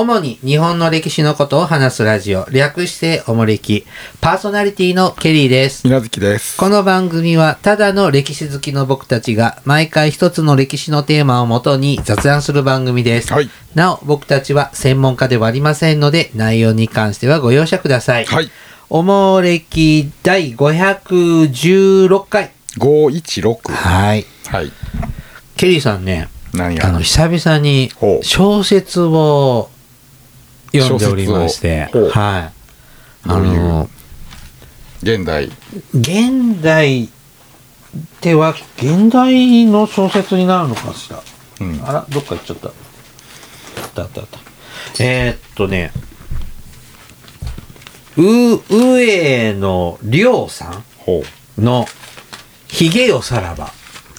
主に日本の歴史のことを話すラジオ、略しておもれき。パーソナリティのケリーです。みなずきです。この番組は、ただの歴史好きの僕たちが、毎回一つの歴史のテーマをもとに雑談する番組です。はい。なお、僕たちは専門家ではありませんので、内容に関してはご容赦ください。はい。おもれき第516回。516。はい。はい。ケリーさんね、あの、久々に小説を読んでおりまして、はい。あの、現代。現代では、現代の小説になるのかしら？うん。あら、どっか行っちゃった。あったあったあった。えー、っとね、う、上野亮さ。んの、ひげよさらば、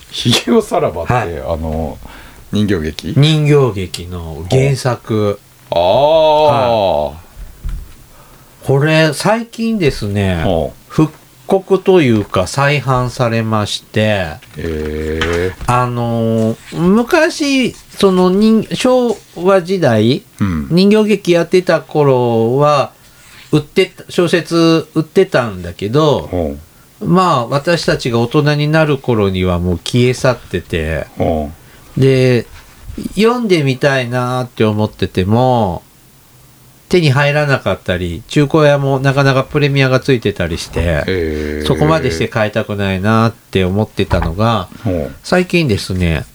ひげをさらばって、はいあの、人形劇？人形劇の原作。ああ。これ、最近ですね。復刻というか再販されまして、ええあのー昔、その人、昭和時代、うん。人形劇やってた頃は、売ってた、小説売ってたんだけど。まあ私たちが大人になる頃にはもう消え去ってて、ほで、読んでみたいなって思ってても、手に入らなかったり、中古屋もなかなかプレミアがついてたりしてそこまでして買いたくないなって思ってたのが。最近ですね、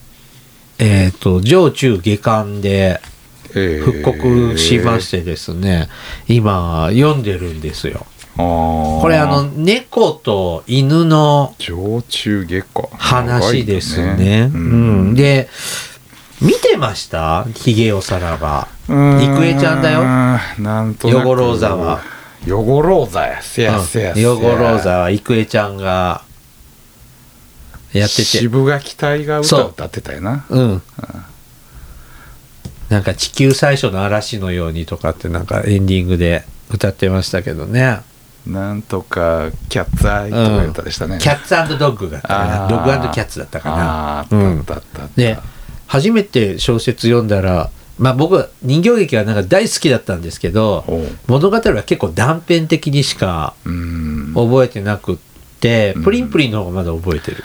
えっ、と、上中下巻でええ復刻しましてですね、今読んでるんですよ。これあの、、猫と犬の上中下下。話ですね。ううん。で、見てました？ヒゲおさらば。うーん郁恵ちゃんだよなんとなく。ヨゴローザは。ヨゴローザや。せやせやせや。ヨゴローザは郁恵ちゃんがやってて。渋垣隊が歌を歌ってたよな。うん。なんか地球最初の嵐のようにとかってなんかエンディングで歌ってましたけどね。なんとかキャッツアイとかいう歌でしたね。キャッツドッグだったかな。ドッグキャッツだったかな。あーうんあったあったあった。で、初めて小説読んだら、まあ僕は人形劇はなんか大好きだったんですけど、物語は結構断片的にしか。覚えてなくって、うんプリンプリンの方がまだ覚えてる。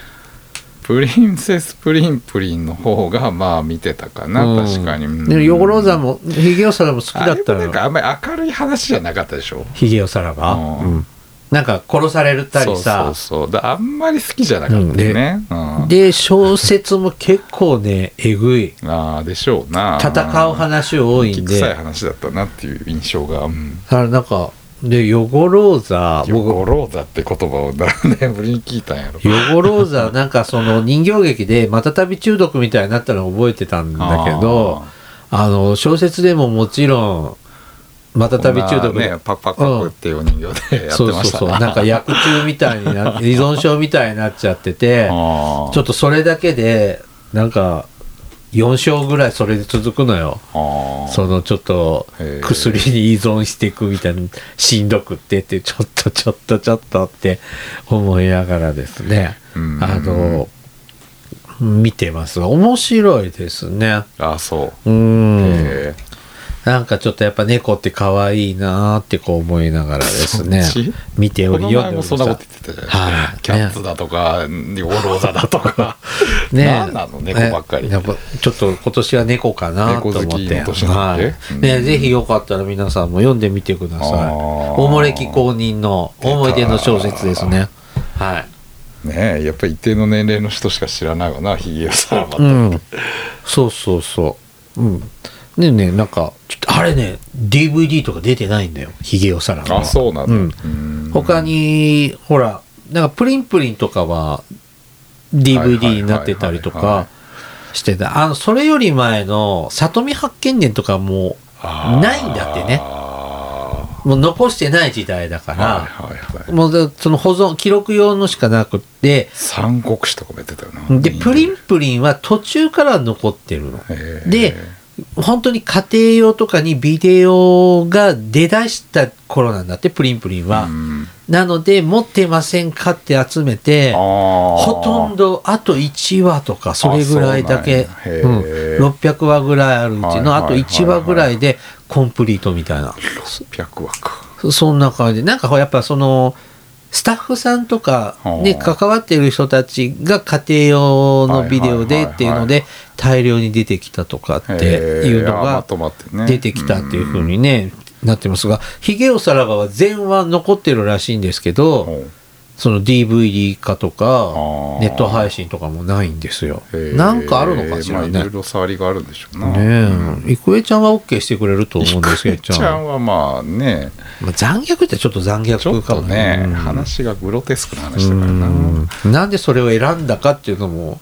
プリンセスプリンプリンの方がまあ見てたかな、うん確かに。うんで、ヨゴローザも、ヒゲオサラも好きだったのあなんかあんまり明るい話じゃなかったでしょ？ヒゲオサラが。うんうんなんか殺されたりさ、そうそうそう。だあんまり好きじゃなかったよね。うんで、小説も結構ね、えぐい。ああでしょうな。戦う話多いん臭いで。話だったなっていう印象が。うんだからなんか、で、ヨゴローザ、ヨゴ僕、ローザって言葉を何年ぶりに聞いたんやろ。ヨゴローザ、なんかその人形劇でまたたび中毒みたいになったのを覚えてたんだけど、あの、小説でももちろん、またたび中毒で、ね、パクパクパクっていうお人形でやってそうましたそうそう、なんか薬中みたいにな依存症みたいになっちゃってて、ちょっととそれだけで、なんか、4章ぐらいそれで続くのよ。そのちょっと薬に依存していくみたいなしんどくってってちょっとちょっとちょっとって思いながらですね。うん。あの見てます。面白いですね。あそう。ううん。へなんかちょっとやっぱ猫って可愛いなーってこう思いながらですね。見ておりこの前読んでおりましたもそんなこと言ってたじゃないですか、はい。キャッツだとか、ヨゴローザだとか。ね。何なの猫ばっかり。ね。やっぱちょっと今年は猫かなと思って。はい。うん。ね、ぜひよかったら皆さんも読んでみてください。おもれき公認の思い出の小説ですね。はい。ねえやっぱり一定の年齢の人しか知らないわなひげをさらばと、うん。そうそうそう。うん。でねなんかちょっとあれね DVD とか出てないんだよひげをさらばは。あそうなんだ、うん。うん。他にほらなんかプリンプリンとかは DVD になってたりとはいはいはいはかしてた。あのそれより前の里見八犬伝とかもないんだってね。はもう残してない時代だかいら、はいはい。もうだその保存記録用のしかなくって。三国志とかもやってたよな。でプリンプリンは途中から残ってるの。で本当に家庭用とかにビデオが出だした頃なんだってプリンプリンは、うん。なので持ってませんかって集めてほほとんどあと1話とかそれぐらいだけうなんや。へうん。え600話ぐらいあるうちのあと1話ぐらいでコンプリートみたいな。600話か。そそんな感じ。なんかやっぱそのスタッフさんとかにはあ。関わっている人たちが家庭用のビデオでっていうのはいで大量に出てきたとかっていうのが出てきたっていうふうにねなってますが「ヒゲをさらば」は全話残ってるらしいんですけうんどその DVD 化とかー。ネット配信とかもないんですよ。なんかあるのかしらね。まあいろいろ触りがあるんでしょうな。ねえ。郁恵ちゃんは OK してくれると思うんですけどちゃんはまあね。まあ、残虐ってちょっと残虐ちょっかもとね、うん話がグロテスクな話だからなんでそれを選んだかっていうのも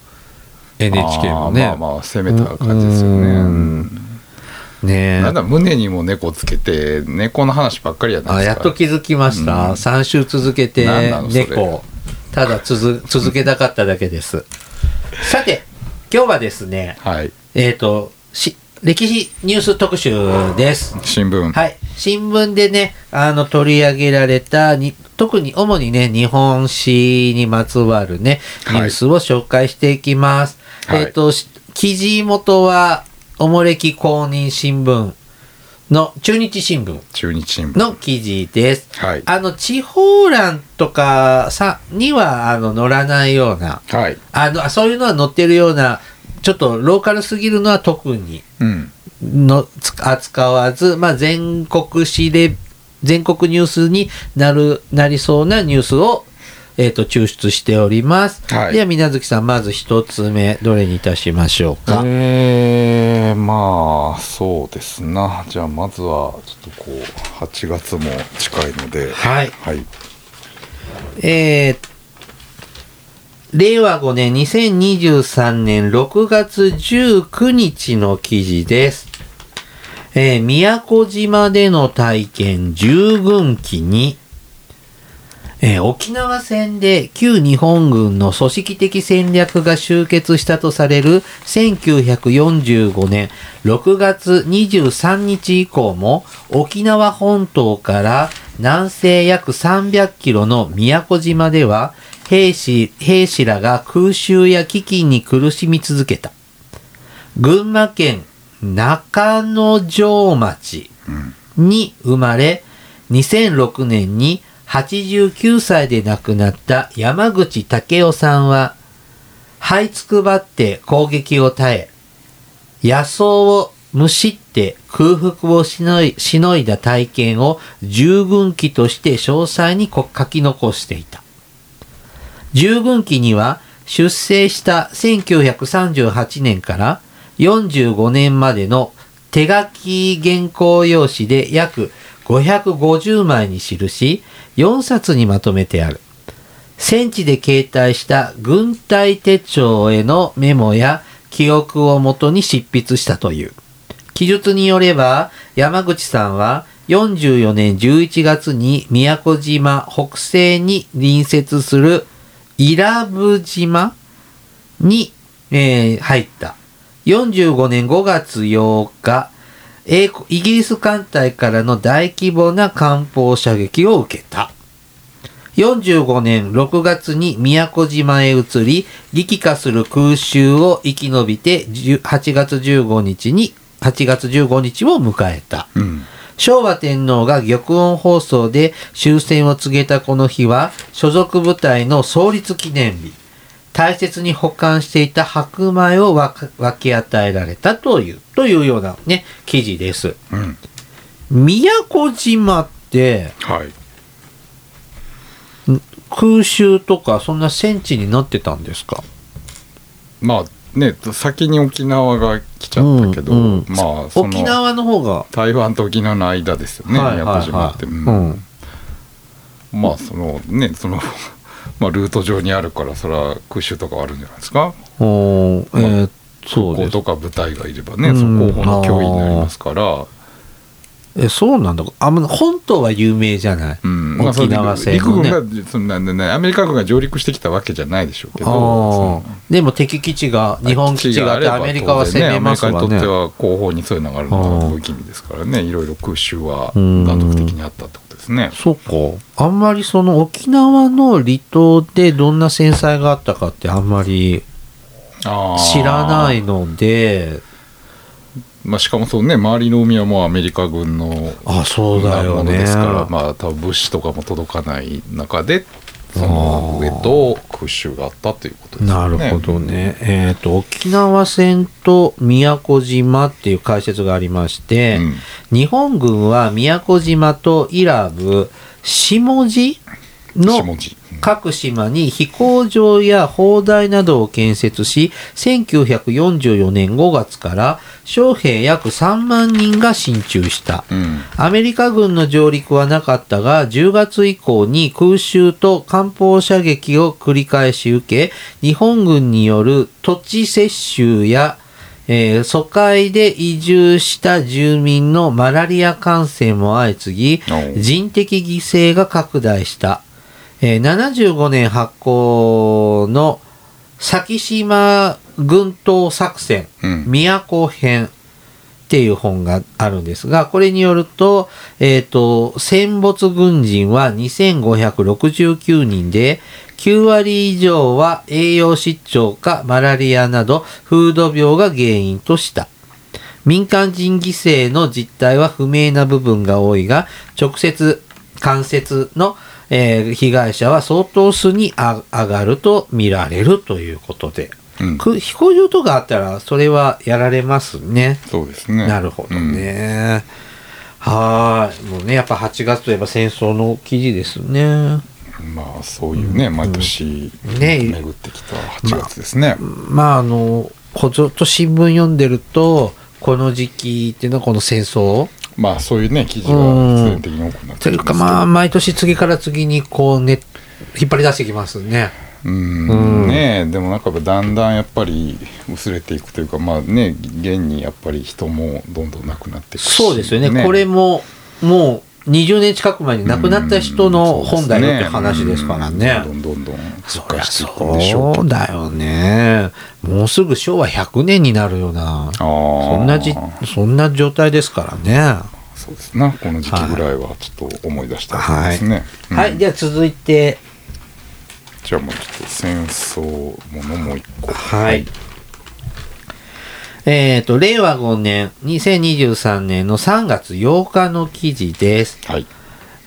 NHK もね。あーまあまあ攻めた感じですよね、うん。うん。ねなんだ胸にも猫つけて猫の話ばっかりやないあですか？やっと気づきました、うん。3週続けて猫。ただ続続けたかっただけです。さて今日はですねはい。えっ、とし歴史ニュース特集です。新聞。はい。新聞でね、あの、取り上げられたに、特に、主にね、日本史にまつわるね、ニュースを紹介していきます。はい。えっ、と、し記事元は、おもれき公認新聞の、中日新聞。中日新聞。の記事です。はい。あの、地方欄とかさ、には、あの、載らないような、はい。あの、あそういうのは載ってるような、ちょっとローカルすぎるのは特にうん。扱わず、まあ、全国紙で全国ニュースになるなりそうなニュースを、えー、と抽出しております。はいでは水無月さんまず一つ目どれにいたしましょうか？えー、まあそうですなじゃあまずはちょっとこう8月も近いのではいはいえー令和5年2023年6月19日の記事です。えー宮古島での体験従軍機に、えー沖縄戦で旧日本軍の組織的戦略が終結したとされる1945年6月23日以降も沖縄本島から南西約300キロの宮古島では兵士兵士らが空襲や飢饉に苦しみ続けた。群馬県中之条町に生まれ、2006年に89歳で亡くなった山口武雄さんは、這いつくばって攻撃を耐え、野草をむしって空腹をしのいしのいだ体験を従軍記として詳細に書き残していた。従軍記には出征した1938年から45年までの手書き原稿用紙で約550枚に記し4冊にまとめてある。戦地で携帯した軍隊手帳へのメモや記憶をもとに執筆したという。記述によれば、山口さんは44年11月に宮古島北西に隣接する伊良部島に、えー入った。45年5月8日、英国イギリス艦隊からの大規模な艦砲射撃を受けた。45年6月に宮古島へ移り、激化する空襲を生き延びて10 8月15日に、8月15日を迎えた。うん昭和天皇が玉音放送で終戦を告げたこの日は、所属部隊の創立記念日。大切に保管していた白米を分け与えられたという、というようなね、記事です。うん。宮古島って、はい。空襲とかそんな戦地になってたんですか？まあね先に沖縄が来ちゃったけど、うんうん。まあ沖縄の方が、台湾と沖縄の間ですよね、はい宮古島って、はいはいうん。うん。まあそのねそのまあルート上にあるからそれは空襲とかはあるんじゃないですか。おーえーそうとか部隊がいればね、うんその後方の脅威になりますから、えそうなんだ。あま本島は有名じゃない、うん。沖縄戦陸軍のねがそんなんでねアメリカ軍が上陸してきたわけじゃないでしょうけどでも敵基地が日本基地があってアメリカは攻めますわね。アメリカにとっては後方にそういうのがあるのは武器味ですからね。いろいろ空襲はうん。断続的にあったとですね。そうか。あんまりその沖縄の離島でどんな戦災があったかってあんまり知らないので。まあ、しかもそうね周りの海はもうアメリカ軍のあそうだよものねですからまあ多分物資とかも届かない中でその上と空襲があったということですよね。なるほどね。えっ、と、沖縄戦と宮古島っていう解説がありまして、うん日本軍は宮古島と伊良部、下地の各島に飛行場や砲台などを建設し、1944年5月から将兵約3万人が進駐した。うんアメリカ軍の上陸はなかったが、10月以降に空襲と艦砲射撃を繰り返し受け、日本軍による土地接収や、えー疎開で移住した住民のマラリア感染も相次ぎ人的犠牲が拡大した。えー75年発行の先島軍闘作戦、うん宮古編っていう本があるんですが、これによると、えっ、と、戦没軍人は2569人で、9割以上は栄養失調かマラリアなど風土病が原因とした。民間人犠牲の実態は不明な部分が多いが、直接関節の、えー被害者は相当数にあ上がると見られるということで。うんく飛行場とかあったらそれはやられますね。そうですね。なるほどね。はーい。もうね、やっぱ8月といえば戦争の記事ですね。うんまあそういうね、毎年ね巡ってきた8月ですね。まああの、こうずっと新聞読んでると、この時期っていうのはこの戦争まあそういうね記事が必然的に多くなってというかまあ毎年次から次にこうね、引っ張り出してきますね。うん。うん。ねえでもなんかだんだんやっぱり薄れていくというかまあね現にやっぱり人もどんどんなくなっていくし。そうですよね。これももう20年近く前に亡くなった人の本だよって話ですからね。うんどんどんどんそりゃそうだよね。もうすぐ昭和100年になるような、あそんなじ、そんな状態ですからね。そうですなこの時期ぐらいはちょっと思い出したわけですね、うんはい。では続いて、じゃあもうちょっと戦争ものもう一個はい。えっ、と、令和5年、2023年の3月8日の記事です。はい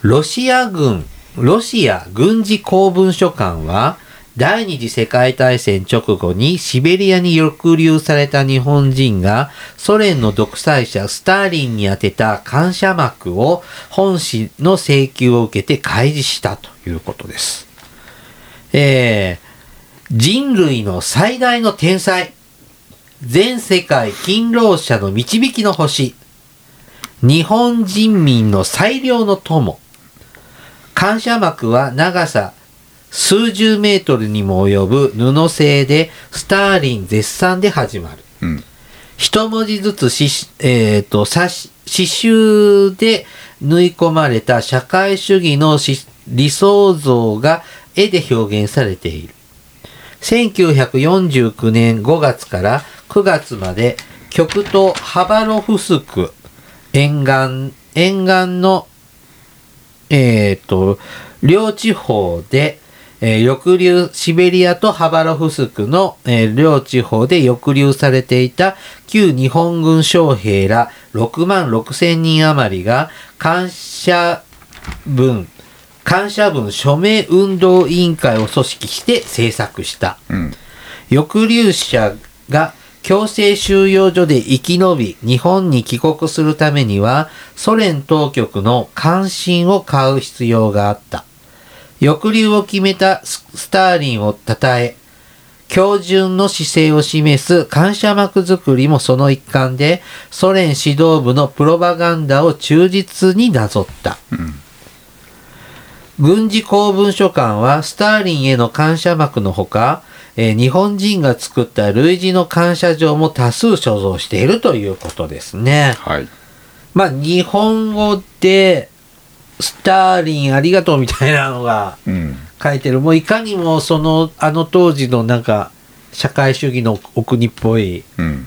ロシア軍、ロシア軍事公文書館は、第二次世界大戦直後にシベリアに抑留された日本人がソ連の独裁者スターリンに宛てた感謝幕を本誌の請求を受けて開示したということです。えー、人類の最大の天才、全世界勤労者の導きの星、日本人民の最良の友、感謝幕は長さ数十メートルにも及ぶ布製でスターリン絶賛で始まる。うん一文字ずつし、えーと刺繍で縫い込まれた社会主義のし理想像が絵で表現されている。1949年5月から9月まで極東ハバロフスク沿岸、沿岸のえっ、と、両地方で、えー抑留、シベリアとハバロフスクの、えー両地方で抑留されていた旧日本軍将兵ら6万6千人余りが感謝文、感謝文署名運動委員会を組織して制作した。うん抑留者が強制収容所で生き延び日本に帰国するためにはソ連当局の関心を買う必要があった。抑留を決めたススターリンを称え、標準の姿勢を示す感謝幕作りもその一環でソ連指導部のプロパガンダを忠実になぞった。うん軍事公文書館はスターリンへの感謝幕のほか、えー日本人が作った類似の感謝状も多数所蔵しているということですね。はいまあ、日本語で、スターリンありがとうみたいなのがうん書いてる。もういかにもその、あの当時のなんか、社会主義のお国っぽいうん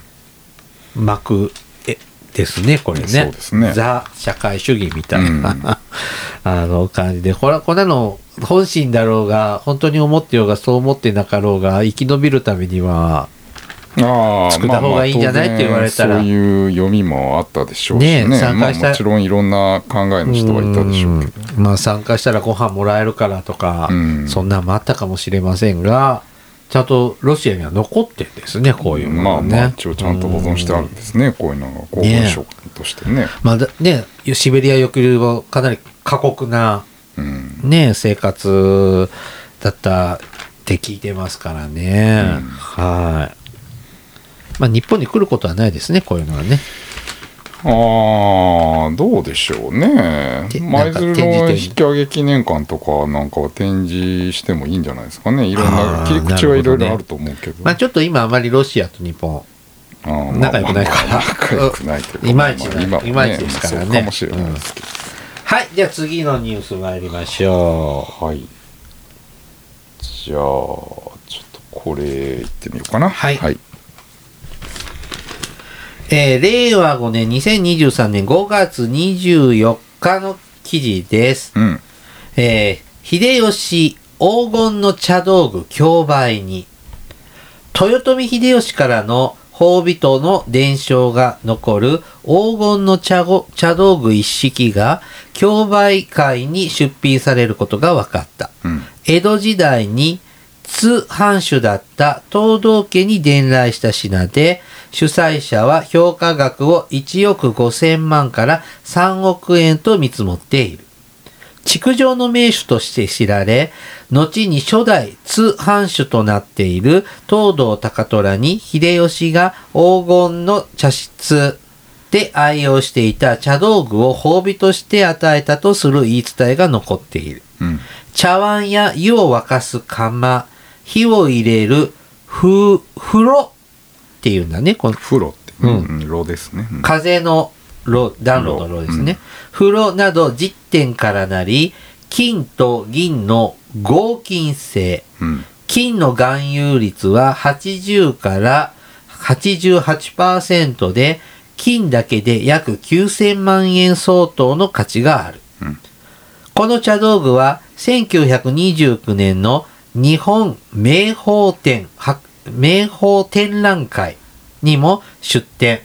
幕えですね、これね。そうですねザ・社会主義みたいな、うん あの感じで、これこんなの本心だろうが、本当に思ってようが、そう思ってなかろうが、生き延びるためには、ああ作った方がいいんじゃないって言われたら。そういう読みもあったでしょうしね。ねえ参まあ、加したもちろんいろんな考えの人はいたでしょうけど。うんまあ参加したらご飯もらえるからとか、うん。そんなんもあったかもしれませんがちゃんとロシアには残ってんですねこういうもまあのね。まあ一応ちゃんと保存してあるんですね、こういうのが公文書としてね。まあだねシベリア抑留はかなり過酷なうんね生活だったって聞いてますからね、うん。はい。まあ日本に来ることはないですねこういうのはね。ああどうでしょうね。て舞鶴の引き上げ記念館とかなんかは展示してもいいんじゃないですかね。いろんな切り口はいろいろあると思うけど。まあちょっと今あまりロシアと日本仲良くないから。まあまあ仲良くない まいちいまいちですからね。そうかもしれないですけど、はいじゃあ次のニュース参りましょはい。じゃあちょっとこれいってみようかな。はい。はい、う、えー令和5年2023年5月24日の記事です。うん。えー秀吉黄金の茶道具競売に豊臣秀吉からの褒美との伝承が残る黄金の茶ご茶道具一式が競売会に出品されることが分かった。うん江戸時代に津藩主だった東道家に伝来した品で、主催者は評価額を1億5千万から3億円と見積もっている。築城の名手として知られ、後に初代津藩主となっている東堂高虎に秀吉が黄金の茶室で愛用していた茶道具を褒美として与えたとする言い伝えが残っている。うん茶碗や湯を沸かす釜、火を入れるふ風呂っていうんだね。この風呂って、うんうん、炉ですね、うん風の炉、暖炉の炉ですね。風呂など10点からなり、金と銀の合金製。うん金の含有率は80から88%で、金だけで約9000万円相当の価値がある。うんこの茶道具は1929年の日本名宝展、は名宝展覧会にも出展。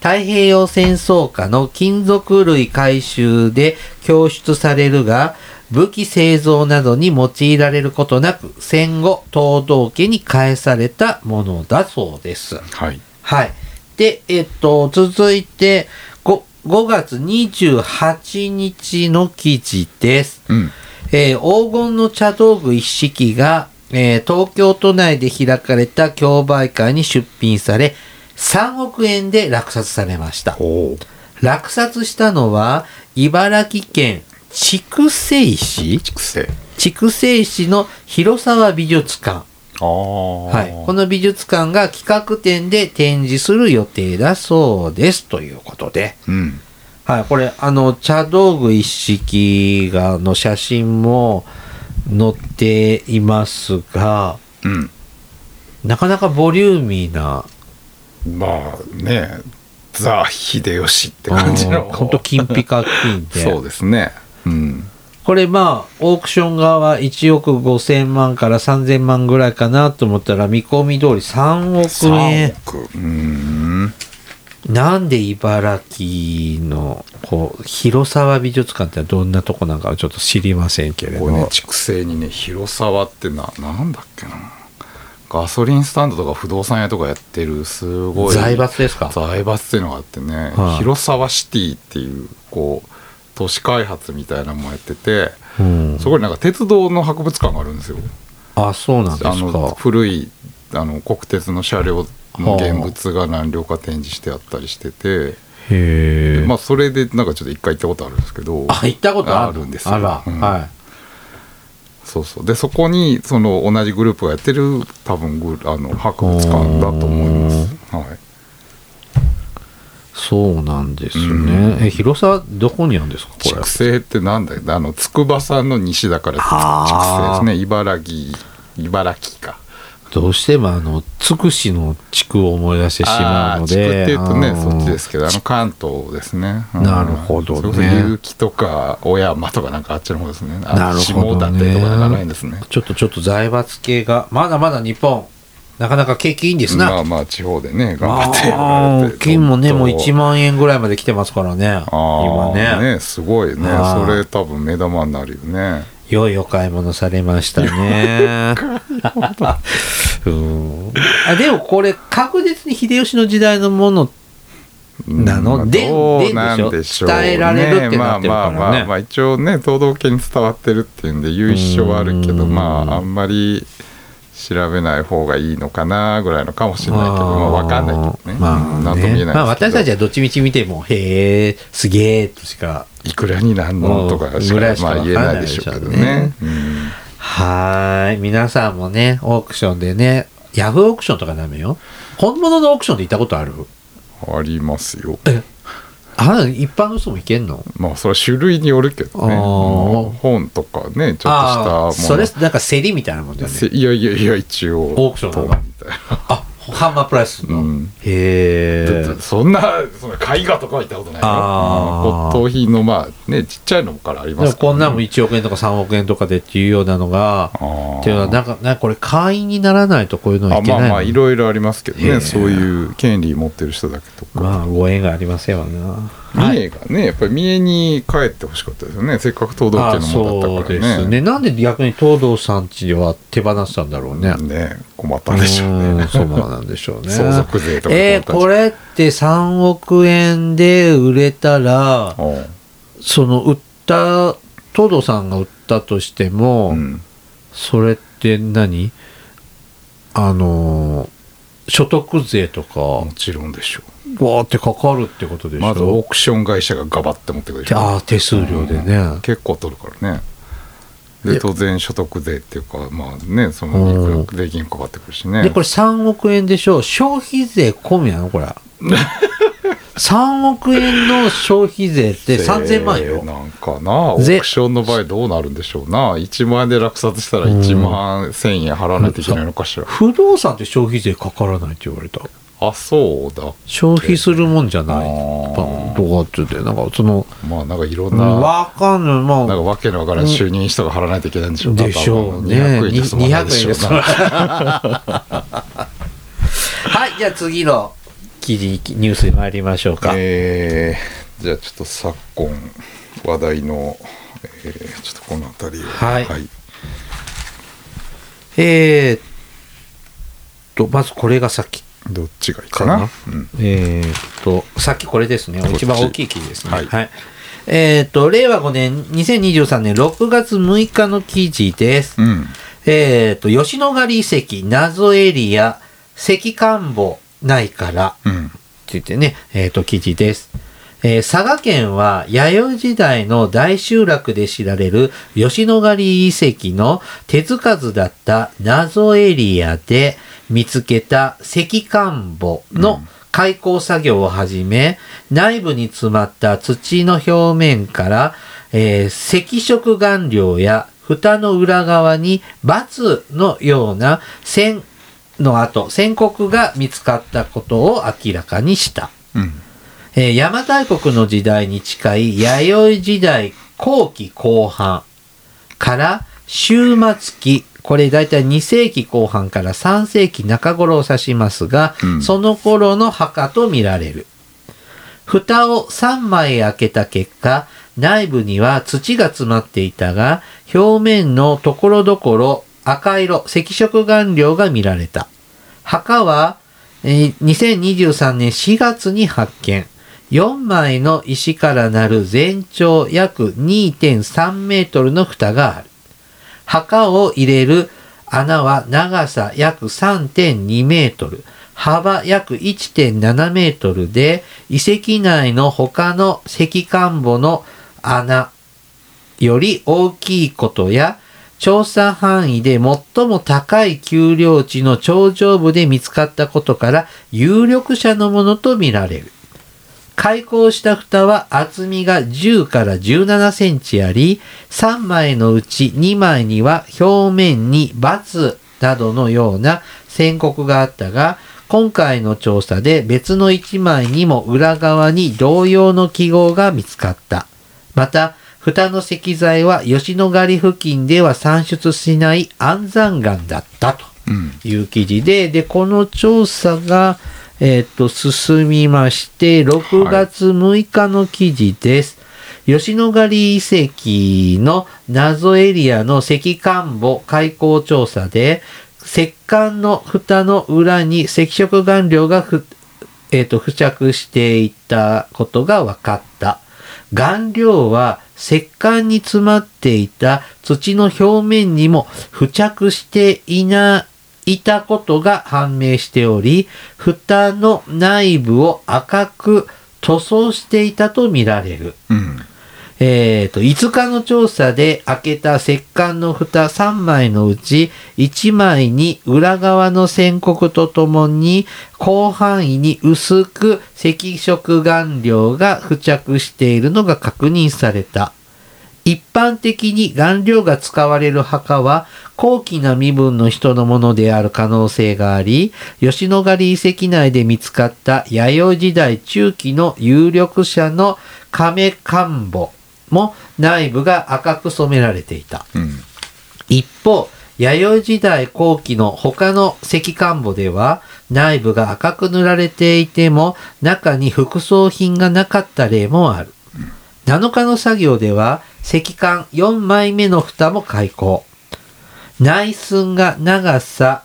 太平洋戦争下の金属類回収で供出されるが、武器製造などに用いられることなく、戦後、東道家に返されたものだそうです。はいはい。で、えっと、続いて、5, 5月28日の記事です。うんえー黄金の茶道具一式が、えー東京都内で開かれた競売会に出品され、3億円で落札されました。お落札したのは、茨城県筑西市筑西市の広沢美術館。はい。この美術館が企画展で展示する予定だそうです。ということで。うんはい。これ、あの、茶道具一式が、の写真も載っていますが、うんなかなかボリューミーな、まあねザ・秀吉って感じの本当金ピカ金で。そうですねうんこれまあ、オークション側は1億5千万から3千万ぐらいかなと思ったら、見込み通り3億円。3。億。うん。なんで茨城のこう広沢美術館ってどんなとこなんかはちょっと知りませんけれど。これね畜生にね広沢ってななんだっけな。ガソリンスタンドとか不動産屋とかやってるすごい。財閥ですか？財閥っていうのがあってね、はい。広沢シティっていうこう都市開発みたいなのもやってて、うん。そこになんか鉄道の博物館があるんですよ。あそうなんですあのか古いあの国鉄の車両の現物が何両か展示してあったりしてて、へえ、まあそれでなんかちょっと一回行ったことあるんですけど。あ行ったことある。あるんですよ。あら、うん。はい。そうそう。でそこにその同じグループがやってる多分あの博物館だと思います、はい、そうなんですね、うん。え広沢どこにあるんですか？これ。筑西ってなんだよ。あの筑波山の西だからあ。ー筑西ですね。茨城茨城か。どうしてもあのつくしの地区を思い出してしまうのあー筑ってでいうとねうん。そっちですけどあの関東ですね、うん。なるほどね。結城とか小山とかなんかあっちの方ですね。あなるほどね。下館とかなんかないんですね。ちょっとちょっと財閥系がまだまだ日本なかなか景気いいんですな。まあまあ地方でね頑張ってやああられて金もね、もう本当1万円ぐらいまで来てますからね。あ今あね。ねすごいね。それ多分目玉になるよね。良いお買い物されましたね。うん。あでもこれ確実に秀吉の時代のものなの？まあでしょうね。伝えられるってなってるからね。まあまあまあ、まあ、一応ね東道家に伝わってるっていうんで由緒はあるけどうん。まああんまり調べない方がいいのかなぐらいのかもしれないけどまあ分かんないけどね、まあとも言えないまあ私たちはどっちみち見ても、へえ、すげえとしか。いくらになんのとかしかまあ言えないでしょうけどね。うんはーい。皆さんもね、オークションでね、ヤフーオークションとかダメよ。本物のオークションで行ったことある？ありますよ。あ、一般の人も行けんの？まあそれは種類によるけどね。本とかねちょっとしたもの。それ、なんか競りみたいなもんだよね。せいやいやいや一応オークションなのみたいな。あ、ハンマープライスの。うんへえ。そんなそんな絵画とかは行ったことないよ。骨董品のまあねちっちゃいのからありますね。こんなんも1億円とか3億円とかでっていうようなのが、っていうのは、なんか、なんかこれ会員にならないとこういうのはいけないまあまあいろいろありますけどねそういう権利持ってる人だけとか。まあ、ご縁がありますよな。三重がねやっぱり三重に帰ってほしかったですよね。せっかく東道家のものだったからね。ですね。なんで逆に東堂さんちは手放したんだろうね。ね困ったんでしょうね。んそうなんでしょうね。相続税とかえーこれって3億円で売れたら、その売った、東堂さんが売ったとしても、うん。それって何？あのー所得税とか、もちろんでしょわーってかかるってことでしょ？うまずオークション会社がガバって持ってくるでしょ。ああ、手数料でね。うん。結構取るからね。でで当然所得税っていうかまあねそのいくら税金かかってくるしね。で、これ3億円でしょ？消費税込みなの？これ。3億円の消費税って3000万よ。なんかなオークションの場合どうなるんでしょうな1万円で落札したら1万1000円払わないといけないのかしら不動産って消費税かからないって言われた。あそうだ消費するもんじゃない。とかって言って、なんかその、まあなんかいろうんんなわかんない。まあ、なんかわけのわからん収入人が払わないといけないんでしょうでしょうね。200円で済まない200でしょう。はい、じゃあ次の記事、ニュースに参りましょうか。えーじゃあちょっと昨今話題の、えーちょっとこの辺りを。はい。えーっと、まずこれがさっき、どっちがいいかな？うん。えーっと、さっきこれですね。一番大きい記事ですね。はい。はい。えーっと、令和5年、2023年6月6日の記事です。うん。えーっと、吉野ヶ里遺跡謎エリア、石棺墓ないから、うんって言ってね、えっ、と、記事です。えー佐賀県は弥生時代の大集落で知られる吉野ヶ里遺跡の手つかずだった謎エリアで見つけた石棺墓の開口作業をはじめ、内部に詰まった土の表面から、えー赤色顔料や蓋の裏側に×のような線の後、宣告が見つかったことを明らかにした。うんえー邪馬台国の時代に近い弥生時代後期後半から終末期、これ大体2世紀後半から3世紀中頃を指しますが、うんその頃の墓とみられる。蓋を3枚開けた結果、内部には土が詰まっていたが、表面のところどころ赤色、赤色顔料が見られた。墓は、えー2023年4月に発見。4枚の石からなる全長約2.3メートルの蓋がある。墓を入れる穴は長さ約3.2メートル、幅約1.7メートルで、遺跡内の他の石棺墓の穴より大きいことや、調査範囲で最も高い丘陵地の頂上部で見つかったことから、有力者のものとみられる。開口した蓋は厚みが10から17センチあり、3枚のうち2枚には表面に×などのような宣告があったが、今回の調査で別の1枚にも裏側に同様の記号が見つかった。また、蓋の石材は吉野ヶ里付近では産出しない安山岩だったと。うんいう記事で、で、この調査が、えっ、と、進みまして、6月6日の記事です。吉野ヶ里遺跡の謎エリアの石棺墓開口調査で、石棺の蓋の裏に赤色顔料がふ、えーと付着していたことが分かった。顔料は石棺に詰まっていた土の表面にも付着していないいたことが判明しており、蓋の内部を赤く塗装していたとみられる。うんえー、と、5日の調査で開けた石棺の蓋3枚のうち、1枚に裏側の宣告とともに、広範囲に薄く赤色顔料が付着しているのが確認された。一般的に顔料が使われる墓は高貴な身分の人のものである可能性があり、吉野ヶ里遺跡内で見つかった弥生時代中期の有力者の亀棺墓も内部が赤く染められていた。うん一方、弥生時代後期の他の石棺墓では内部が赤く塗られていても中に副葬品がなかった例もある。7日の作業では石棺4枚目の蓋も開口。内寸が長さ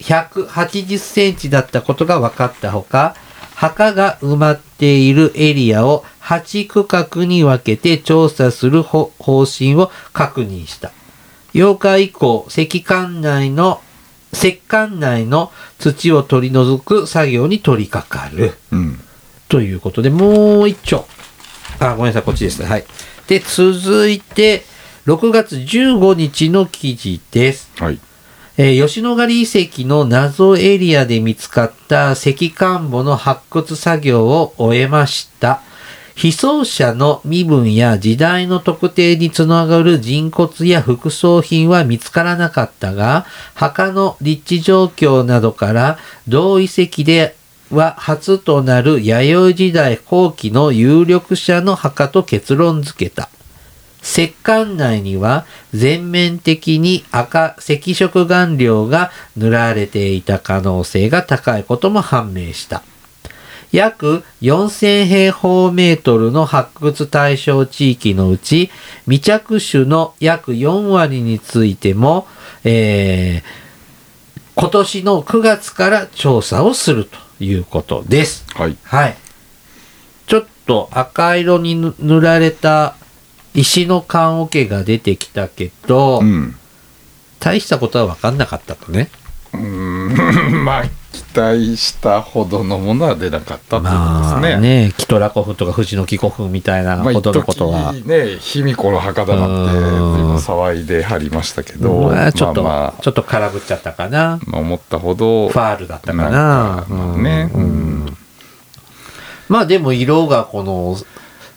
180センチだったことが分かったほか、墓が埋まっているエリアを8区画に分けて調査する方方針を確認した。8日以降、石棺内の、石棺内の土を取り除く作業に取り掛かる。うんということで、もう一丁。あ、ごめんなさい、こっちですね。はい。で、続いて、6月15日の記事です。はいえー吉野ヶ里遺跡の謎エリアで見つかった石棺墓の発掘作業を終えました。被葬者の身分や時代の特定につながる人骨や副葬品は見つからなかったが、墓の立地状況などから同遺跡では初となる弥生時代後期の有力者の墓と結論付けた。石棺内には全面的に赤赤色顔料が塗られていた可能性が高いことも判明した。約4000平方メートルの発掘対象地域のうち未着種の約4割についても、えー今年の9月から調査をするということです。はいはい。ちょっと赤色にぬ塗られた石の棺桶が出てきたけど、うん大したことは分かんなかったとね。うーん まあ期待したほどのものは出なかったっていうことまあですね。ね、キトラ古墳とか藤の木古墳みたいなまあほどのことは。一時ね卑弥呼の墓だなんて騒いではりましたけど、まあちょっと、まあまあちょっと空振っちゃったかな。まあ思ったほどファールだったかな。なんかうんまあでも色がこの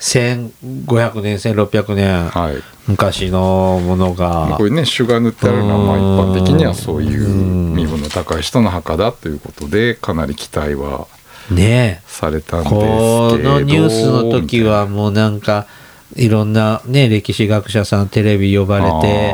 1500年、1600年、はい。昔のものまあがこういうね朱が塗ってあるのはまあ一般的にはそういううん。身分の高い人の墓だということでかなり期待はねされたんですけどこのニュースの時はもうなんかいろんなね歴史学者さんテレビ呼ばれて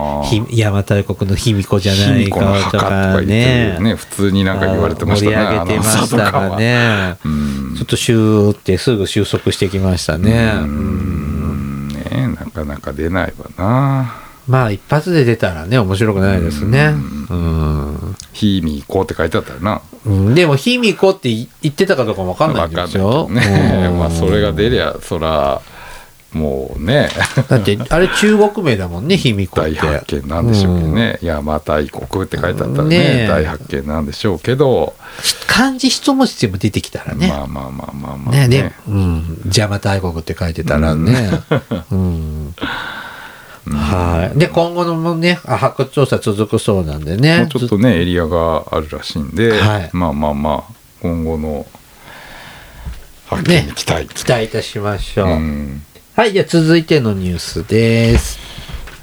邪馬台国の卑弥呼じゃないかとかね。ね普通になんか言われてましたね盛り上げてましたがね。うん。ちょっとシューってすぐ収束してきましたね。うーん。ねなかなか出ないわな。まあ一発で出たらね面白くないですね。うん「ひみこ」って書いてあったらな。うん。でも卑弥呼って言ってたかどうかわかんないんですよ。ね。うん。まあそれが出りゃそらもうね。だってあれ中国名だもんね 卑弥呼って。大発見なんでしょうけどね、邪馬台国って書いてあったらねねえ。大発見なんでしょうけど、漢字一文字でも出てきたらね。まあまあまあまあまあね。で、うん、邪馬台国って書いてたらね。うん。はい。で、今後のもね、あ発掘調査続くそうなんでもねう。ちょっとねエリアがあるらしいんで、はい。まあまあまあ今後の発見ね。に期待、期待いたしましょう。うんはい。じゃあ続いてのニュースです。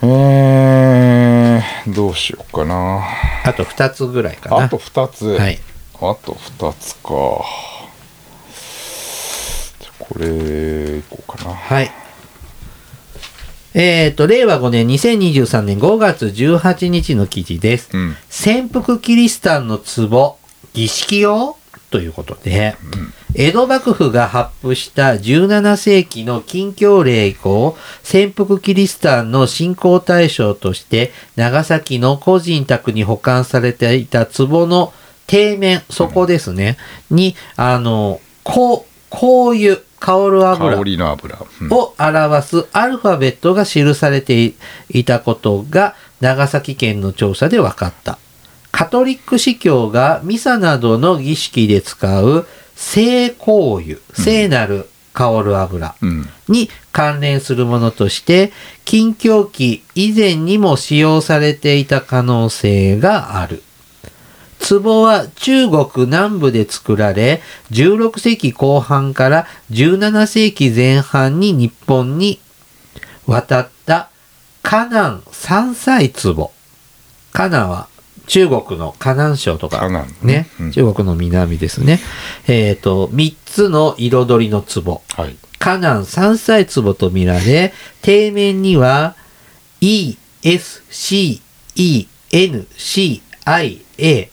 えー、どうしようかなあと2つぐらいかな。あと2つ、はい。あと2つかじゃあこれいこうかなはい。えっ、と、令和5年2023年5月18日の記事です。うん。潜伏キリシタンの壺、儀式用ということで、江戸幕府が発布した17世紀の禁教令以降、潜伏キリシタンの信仰対象として、長崎の個人宅に保管されていた壺の底面、そこですね、に、あの、こう、香油、香る油香りの油。うんを表すアルファベットが記されていたことが長崎県の調査で分かった。カトリック司教がミサなどの儀式で使う聖香油、聖なる香る油うん。に関連するものとして、禁教期以前にも使用されていた可能性がある。壺は中国南部で作られ、16世紀後半から17世紀前半に日本に渡った河南三歳壺。河南は中国の河南省とか河南ね、うん中国の南ですね。えっ、と、3つの彩りの壺。はい。河南三歳壺と見られ、底面には E, S, C, E, N, C, I, A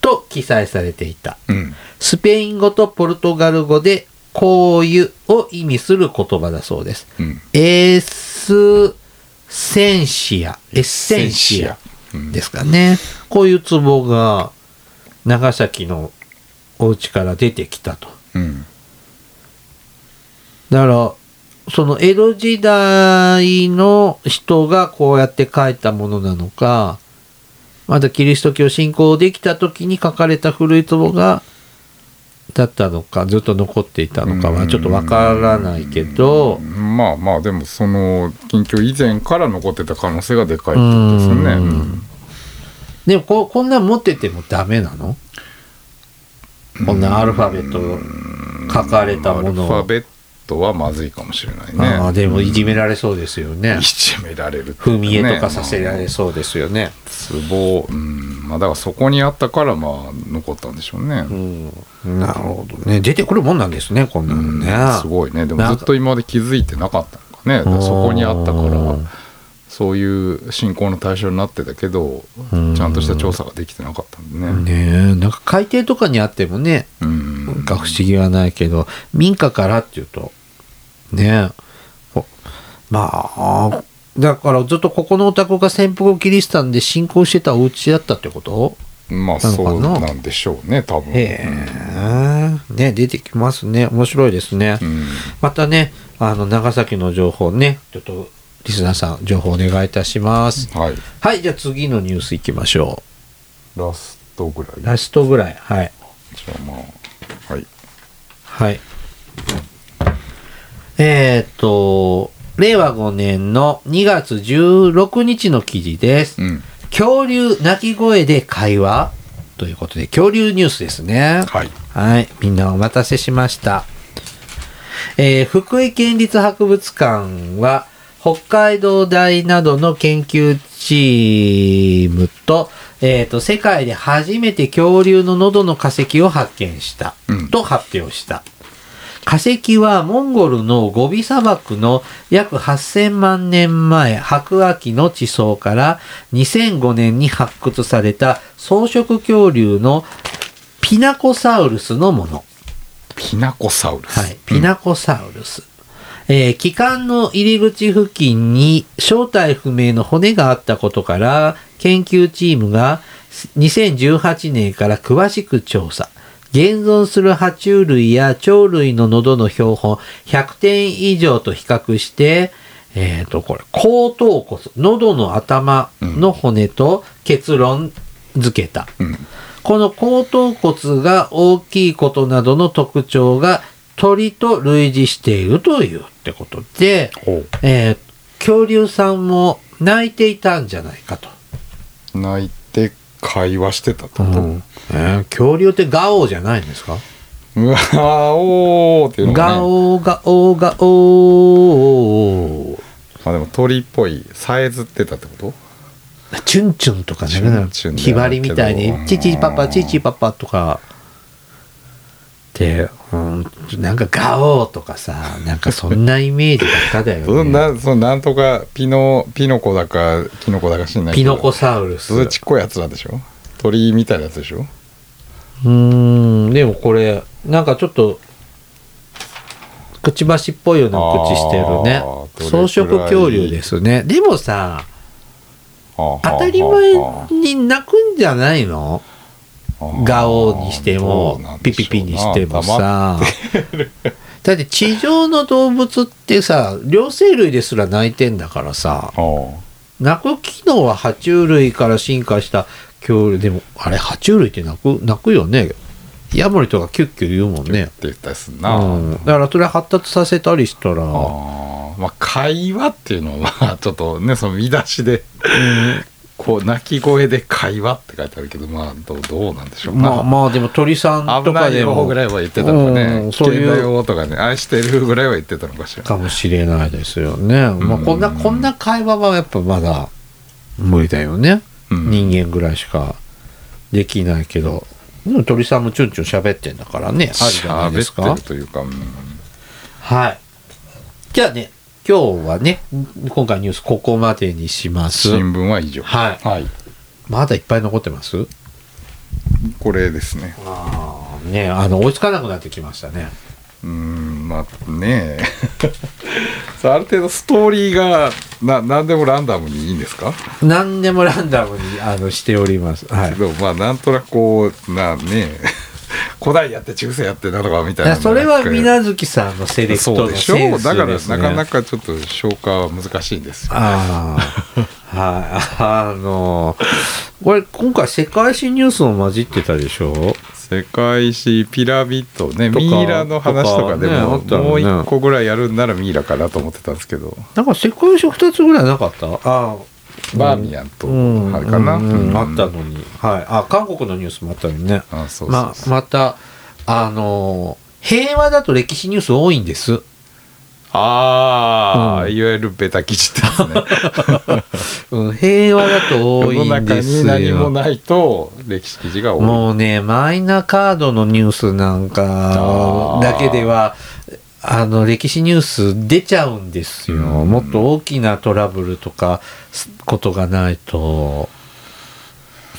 と記載されていた。うん。スペイン語とポルトガル語で香油を意味する言葉だそうです。うん。エッスセンシア、エッセンシアうんですかね。こういう壺が長崎のお家から出てきたと。うん。だから、その江戸時代の人がこうやって書いたものなのか、まだキリスト教信仰できた時に書かれた古い壺が、だったのか、ずっと残っていたのかはちょっとわからないけど、まあまあでもその近況以前から残ってた可能性がでかいってことですよね。でもここんなん持っててもダメなの？こんなアルファベット書かれたもアル。ファベットはまずいかもしれないね。ああ、でもいじめられそうですよねい。じめられるって踏み絵ねとかさせられそうですよね。壺、うん、まあだからそこにあったからまあ残ったんでしょうね。うん。なるほどね。出てくるもんなんですね、こんなのうんね。すごいね。でもずっと今まで気づいてなかったのかね。そこにあったから、そういう信仰の対象になってたけど、うんちゃんとした調査ができてなかったんでね。ねえ、なんか海底とかにあってもね、うんなんか不思議はないけど、民家からっていうと、ねまあ、だからずっとここのお宅が潜伏キリシタンで信仰してたお家だったってこと？まあそうなんでしょうね、多分。へえ、ね出てきますね。面白いですね。うんまたね、あの、長崎の情報ね、ちょっと、リスナーさん、情報お願いいたします。はい。はい、じゃあ次のニュースいきましょラストぐらい。う。ラストぐらい。はい。じゃあまあ、はい。はい。えーっと、令和5年の2月16日の記事です。うん。恐竜鳴き声で会話？ということで、恐竜ニュースですね。はい。はい。みんなお待たせしました。えー福井県立博物館は、北海道大などの研究チームと、えーと、世界で初めて恐竜の喉の化石を発見した、うんと発表した。化石はモンゴルのゴビ砂漠の約8000万年前白亜紀の地層から2005年に発掘された草食恐竜のピナコサウルスのもの。ピナコサウルス。はい、ピナコサウルス。えー気管の入り口付近に正体不明の骨があったことから、研究チームが2018年から詳しく調査。現存する爬虫類や鳥類の喉の標本100点以上と比較して、えっ、と、これ、後頭骨、喉の頭の骨と結論付けた。うん。この後頭骨が大きいことなどの特徴が鳥と類似しているというってことで、ほえー恐竜さんも泣いていたんじゃないかと。う。泣いて会話してたってこと、えー恐竜ってガオーじゃないんですか？うわーっていうのが、ね、ガオーガオーガオー。あでも鳥っぽいさえずってたってこと？チュンチュンとかねチュンばりみたいにチチパパチチパパとかって、うん、なんかガオーとかさ、なんかそんなイメージばっかだよ そんね。なそのなんとかピノピノコだかキノコだか知んないピノコサウルス。ちっこいやつなんでしょ？鳥みたいなやつでしょ？うーん、でもこれ、なんかちょっと、くちばしっぽいような口してるね。草食恐竜ですね。でもさ、当当たり前に鳴くんじゃないの？ガオにしても、ピピピにしてもさ。だって地上の動物ってさ、両生類ですら鳴いてんだからさ、鳴く機能は爬虫類から進化した恐竜、でも、あれ、爬虫類って鳴く、鳴くよね。ヤモリとかキュッキュ言うもんね。って。言ったりすんな、うん。だからそれ発達させたりしたら、まあ会話っていうのはまあちょっとねその見出しで、こう鳴き声で会話って書いてあるけどまあどうどうなんでしょうか、まあまあでも鳥さんとかでもよぐらいは言ってたのかね、うんそういうよとかね愛してるぐらいは言ってたのかしらかもしれないですよね。まあこんな、うんこんな会話はやっぱまだ無理だよね。うん人間ぐらいしかできないけど。でも鳥さんもチュンチュン喋ってんだからね。あるじゃないですか喋ってる。というか、うんはい。じゃあね、今日はね、今回ニュースここまでにします。新聞は以上はいはい、まだいっぱい残ってます？これですねああ、ねあの、追いつかなくなってきましたね。うんまあね あある程度ストーリーがな何でもランダムにいいんですか？何でもランダムにあのしております。はい。でもまあなんとなくこうなねえ古代やって中世やってなのかみたいなそれは水月さんのセレクトのそうでしょ？センスです、ね、だからなかなかちょっと消化は難しいんですよああ はい。あのこれ今回世界史ニュースも混じってたでしょ？世界史ピラミッドねミイラの話とかでも、ねもう一個ぐらいやるんならミイラかなと思ってたんですけど。なんか世界史2つぐらいなかった？ああバーミヤンとうん。あれかな、うん。うん。うんあったのに。はい。あ韓国のニュースもあったのにね。あそうそうそう。ままたあの平和だと歴史ニュース多いんです。ああ、うん。いわゆるベタ記事ってやつね。うん平和だと多いんですに何もよないと歴史記事が多い。もうね、マイナカードのニュースなんかだけでは、あの、歴史ニュース出ちゃうんですよ。うんもっと大きなトラブルとか、すことがないと、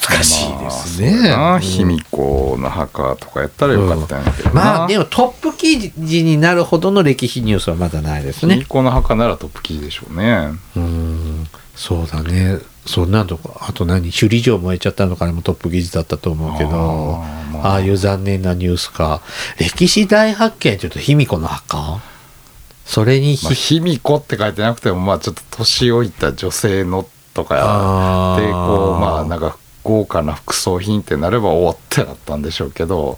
難しいですね。まあ卑弥呼の墓とかやったらよかったんやけどな、まあ、でもトップ記事になるほどの歴史ニュースはまだないですね卑弥。呼の墓ならトップ記事でしょうねうん、そうだね。そんなとか、あと何首里城燃えちゃったのかでもトップ記事だったと思うけど、ああ。いう残念なニュースか。歴史大発見ちょっと卑弥呼の墓？それに卑弥呼って書いてなくてもまあちょっと年老いた女性のとかでこうまあなんか豪華な副葬品ってなればおおってなったんでしょうけど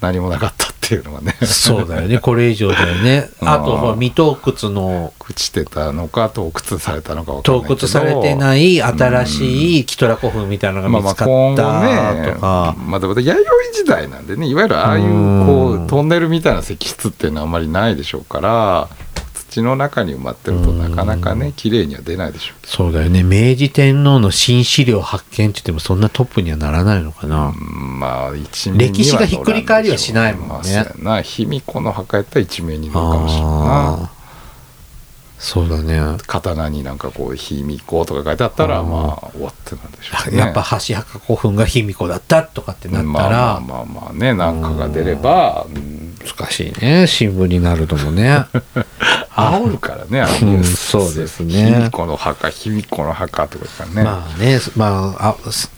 何もなかったっていうのがね。そうだよね。これ以上だよね。あと、あーほら未盗掘の、朽ちてたのか盗掘されたのか分かんないけど。盗掘されてない新しいキトラ古墳みたいなのが見つかったねとか。まあでも弥生時代なんでね。いわゆるああいううん。こうトンネルみたいな石室っていうのはあんまりないでしょうから土の中に埋まってるとなかなかね綺麗には出ないでしょうけそうだよね。明治天皇の新資料発見って言ってもそんなトップにはならないのかな。まあ一面歴史がひっくり返りはしないもんねまあ卑弥呼の墓やったら一面に載るかもしれなあ。そうだね。刀になんかこう卑弥呼とか書いてあったらまあ終わってなんでしょうねやっぱ箸墓古墳が卑弥呼だったとかってなったまあら、まあまあまあねなんかが出れば、うん難しいね。新聞になるともね。煽るからね、あうんそうですね卑弥呼の墓、卑弥呼の墓ってことからね。まあね、まあ、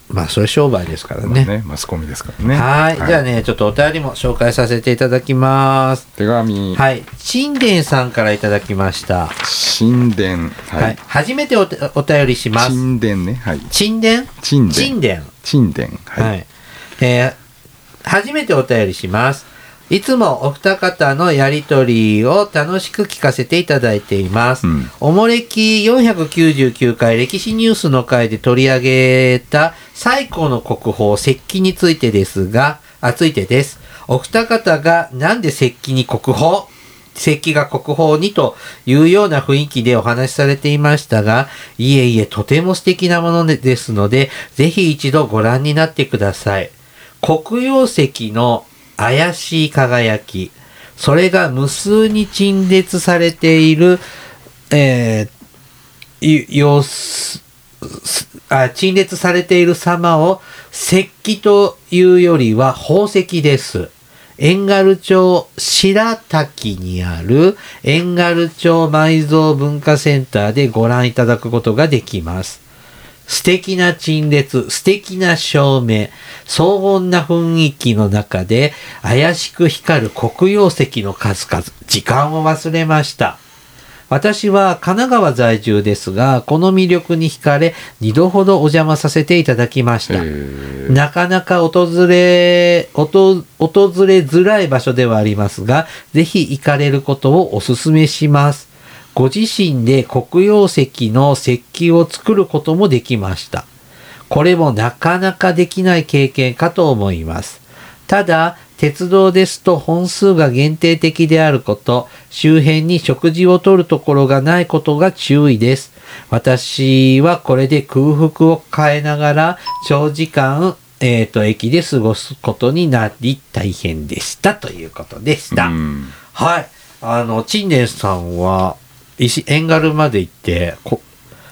まあ、それ商売ですからね。まあね、マスコミですからね。はい。じゃあね、ちょっとお便りも紹介させていただきます。手紙、はい。陳伝さんからいただきました。神殿、は。はいい。初めてお手お便りします。神殿ね、はい。陳伝陳殿。陳伝。神殿、はい。はい。えー初めてお便りします。いつもお二方のやりとりを楽しく聞かせていただいています。うんおもれき499回歴史ニュースの回で取り上げた最古の国宝石器についてですが、あ、ついてです。お二方がなんで石器に国宝？石器が国宝にというような雰囲気でお話しされていましたが、いえいえとても素敵なものですので、ぜひ一度ご覧になってください。黒曜石の怪しい輝き。それが無数に陳列されている、えー、様子、あ陳列されている様を石器というよりは宝石です。遠軽町白滝にある遠軽町埋蔵文化センターでご覧いただくことができます。素敵な陳列、素敵な照明、荘厳な雰囲気の中で怪しく光る黒曜石の数々、時間を忘れました。私は神奈川在住ですが、この魅力に惹かれ、二度ほどお邪魔させていただきました。なかなか訪れ、訪れづらい場所ではありますが、ぜひ行かれることをお勧めします。ご自身で黒曜石の石器を作ることもできました。これもなかなかできない経験かと思います。ただ、鉄道ですと本数が限定的であること、周辺に食事をとるところがないことが注意です。私はこれで空腹を変えながら長時間、えっ、と、駅で過ごすことになり大変でしたということでした。うんはい。あの、陳年さんは、石、遠軽まで行って、こ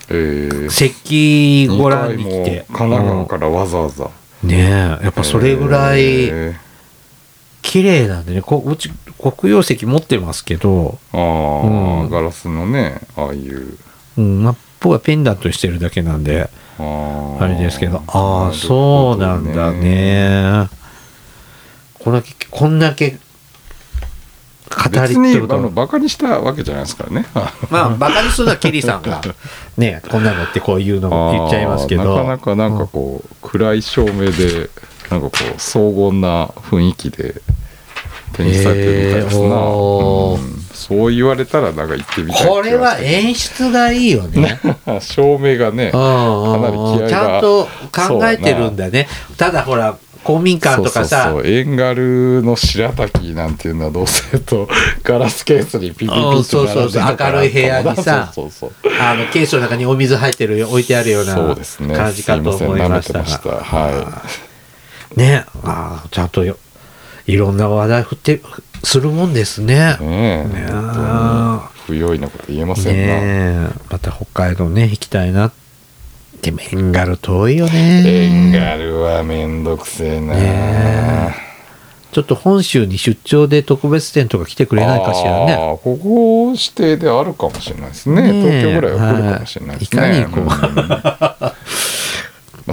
えー。石器ご覧に来二て。神奈川からわざわざ、うん。ねえ、やっぱそれぐらいえ綺麗なんでね、こうち黒曜石持ってますけど、ーああ、うん。ガラスのねああいう。うん、まあ、僕はペンダントにしてるだけなんで、あれですけど、ああ、なるほどそうなんだね。こんだけ、こんだけ、語り別にあってことのバカにしたわけじゃないですからね。まあ、バカにするのはケリーさんが、ね、こんなのってこういうのも言っちゃいますけど。なかなかなんかこう、暗い照明でなんかこう荘厳な雰囲気で展示されてるみたいですな、へーうん。そう言われたらなんか行ってみたいこれは演出がいいよね。照明がねうんうんかなり気合がちゃんと考えてるんだね。ただほら、公民館とかさ、そうそうそう。遠軽の白滝なんていうのはどうせるとガラスケースにピピピと そうそうそう。明るい部屋にさそうそうそう。あの、ケースの中にお水入ってるよ、置いてあるようなそうですね。感じかと思いましたが。した。はね、あーちゃんとよ、いろんな話題振って、するもんですね。いねえ。不用意なこと言えませんな、ねえ。また北海道ね、行きたいな。でも、遠軽遠いよね。遠軽はめんどくせえな、ねちょっと本州に出張で特別展とか来てくれないかしらあね。ーここ指定であるかもしれないですね。ねえ。東京ぐらいは来るかもしれないですね、はい。いかにこう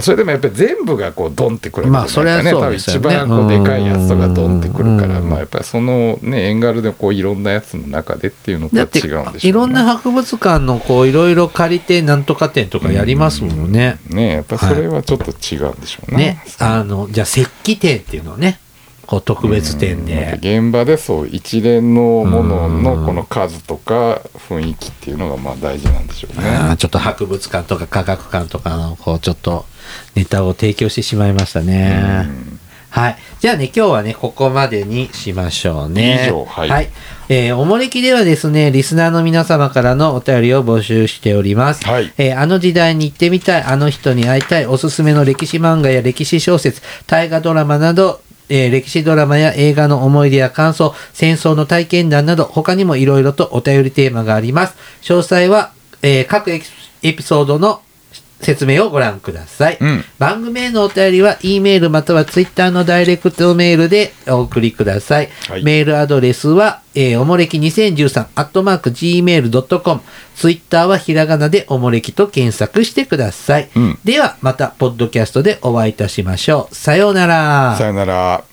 それでもやっぱり全部がこうドンってくるわまあけじゃないからそれはそうですよね。多分一番こうでかいやつとかドンってくるから、うんまあやっぱりそのね遠軽でこういろんなやつの中でっていうのと違うんでしょうね。いろんな博物館のこういろいろ借りてなんとか展とかやりますもんね。ねやっぱりそれはちょっと違うんでしょうね。ね、あのじゃあ石器展っていうのをね。こう特別展うん。で。現場でそう一連のものうん。のこの数とか雰囲気っていうのがまあ大事なんでしょうね。ちょっと博物館とか科学館とかのこうちょっとネタを提供してしまいましたね。うんはい。じゃあね、今日はね、ここまでにしましょうね。以上はいえーおもれきではですね、リスナーの皆様からのお便りを募集しております。はいえーあの時代に行ってみたい、あの人に会いたい、おすすめの歴史漫画や歴史小説、大河ドラマなど、えー歴史ドラマや映画の思い出や感想、戦争の体験談など、他にもいろいろとお便りテーマがあります。詳細は、えー各エピソードの説明をご覧ください。うん番組へのお便りは、E メールまたは Twitter のダイレクトメールでお送りください。はいメールアドレスは、えーおもれき2013、アットマーク Gmail.com。Twitter はひらがなでおもれきと検索してください。うんでは、また、ポッドキャストでお会いいたしましょう。さようなら。さよなら。